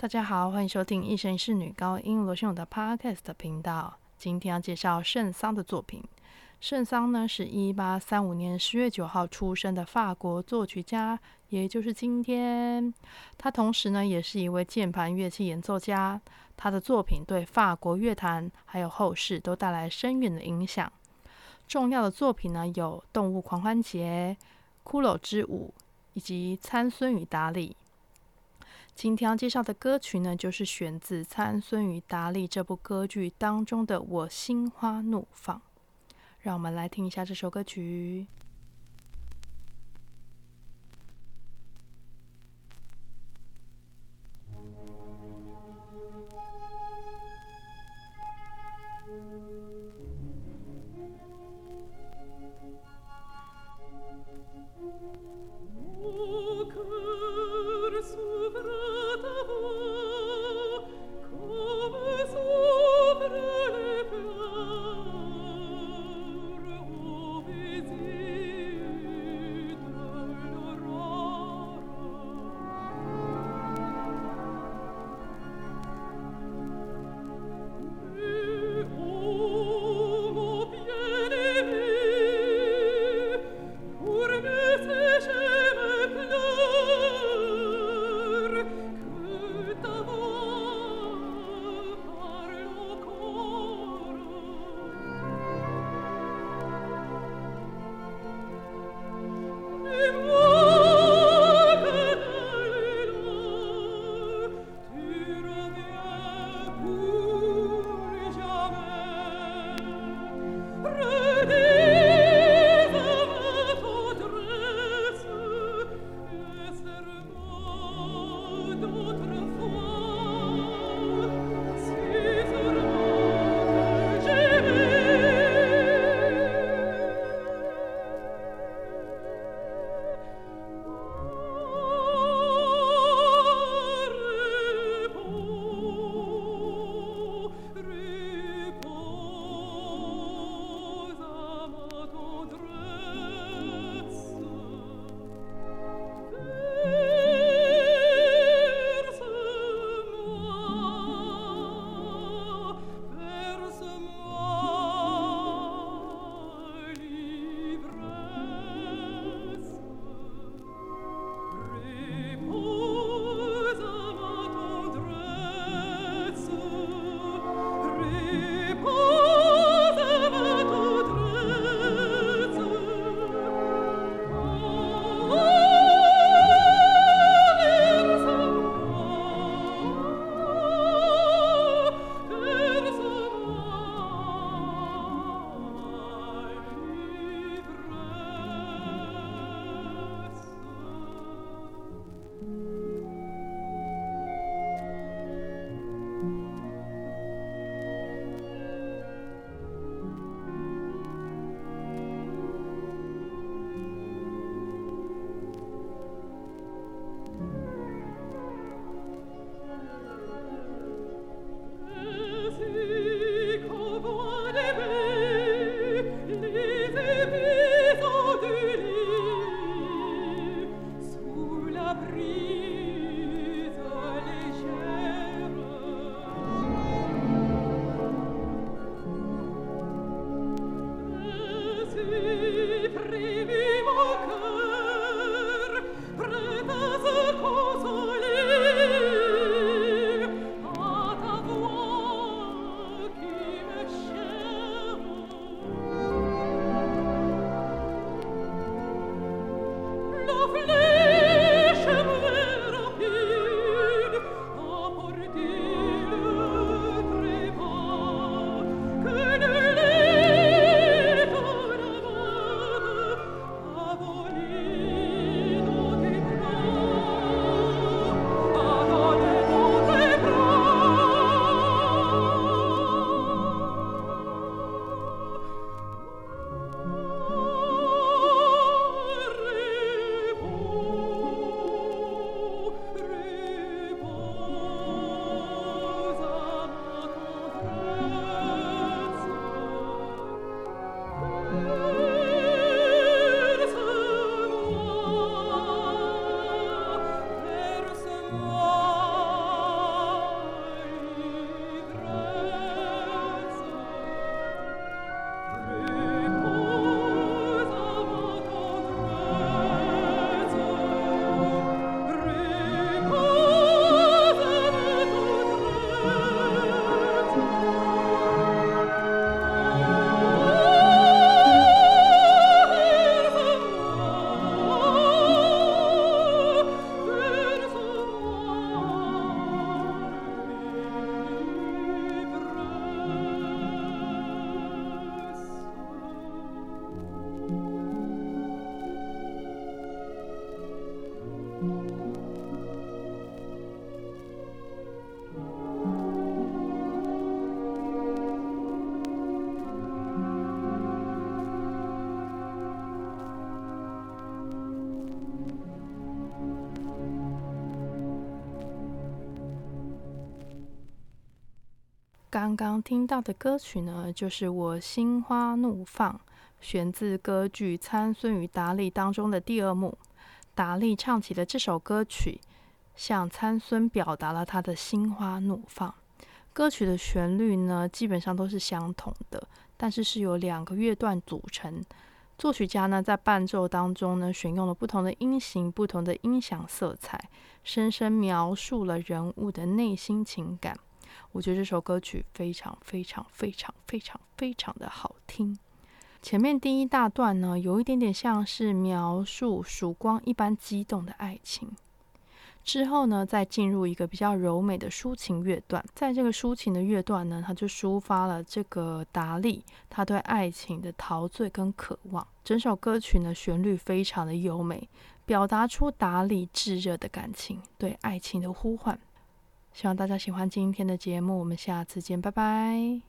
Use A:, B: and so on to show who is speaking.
A: 大家好，欢迎收听一生一世女高音罗秀的 Podcast 频道。今天要介绍圣桑的作品。圣桑呢，是一八三五年十月九号出生的法国作曲家，也就是今天。他同时呢，也是一位键盘乐器演奏家。他的作品对法国乐坛还有后世都带来深远的影响。重要的作品呢，有《动物狂欢节》、《骷髅之舞》以及《参孙与达利》。今天要介绍的歌曲呢，就是选自《参孙与达利》这部歌剧当中的《我心花怒放》。让我们来听一下这首歌曲。刚刚听到的歌曲呢，就是我心花怒放，选自歌剧《参孙与达利》当中的第二幕。达利唱起了这首歌曲，向参孙表达了他的心花怒放。歌曲的旋律呢，基本上都是相同的，但是是由两个乐段组成。作曲家呢，在伴奏当中呢，选用了不同的音型、不同的音响色彩，深深描述了人物的内心情感。我觉得这首歌曲非常、非常、非常、非常、非常的好听。前面第一大段呢，有一点点像是描述曙光一般激动的爱情。之后呢，再进入一个比较柔美的抒情乐段，在这个抒情的乐段呢，他就抒发了这个达利他对爱情的陶醉跟渴望。整首歌曲呢，旋律非常的优美，表达出达利炙热的感情，对爱情的呼唤。希望大家喜欢今天的节目我们下次见拜拜。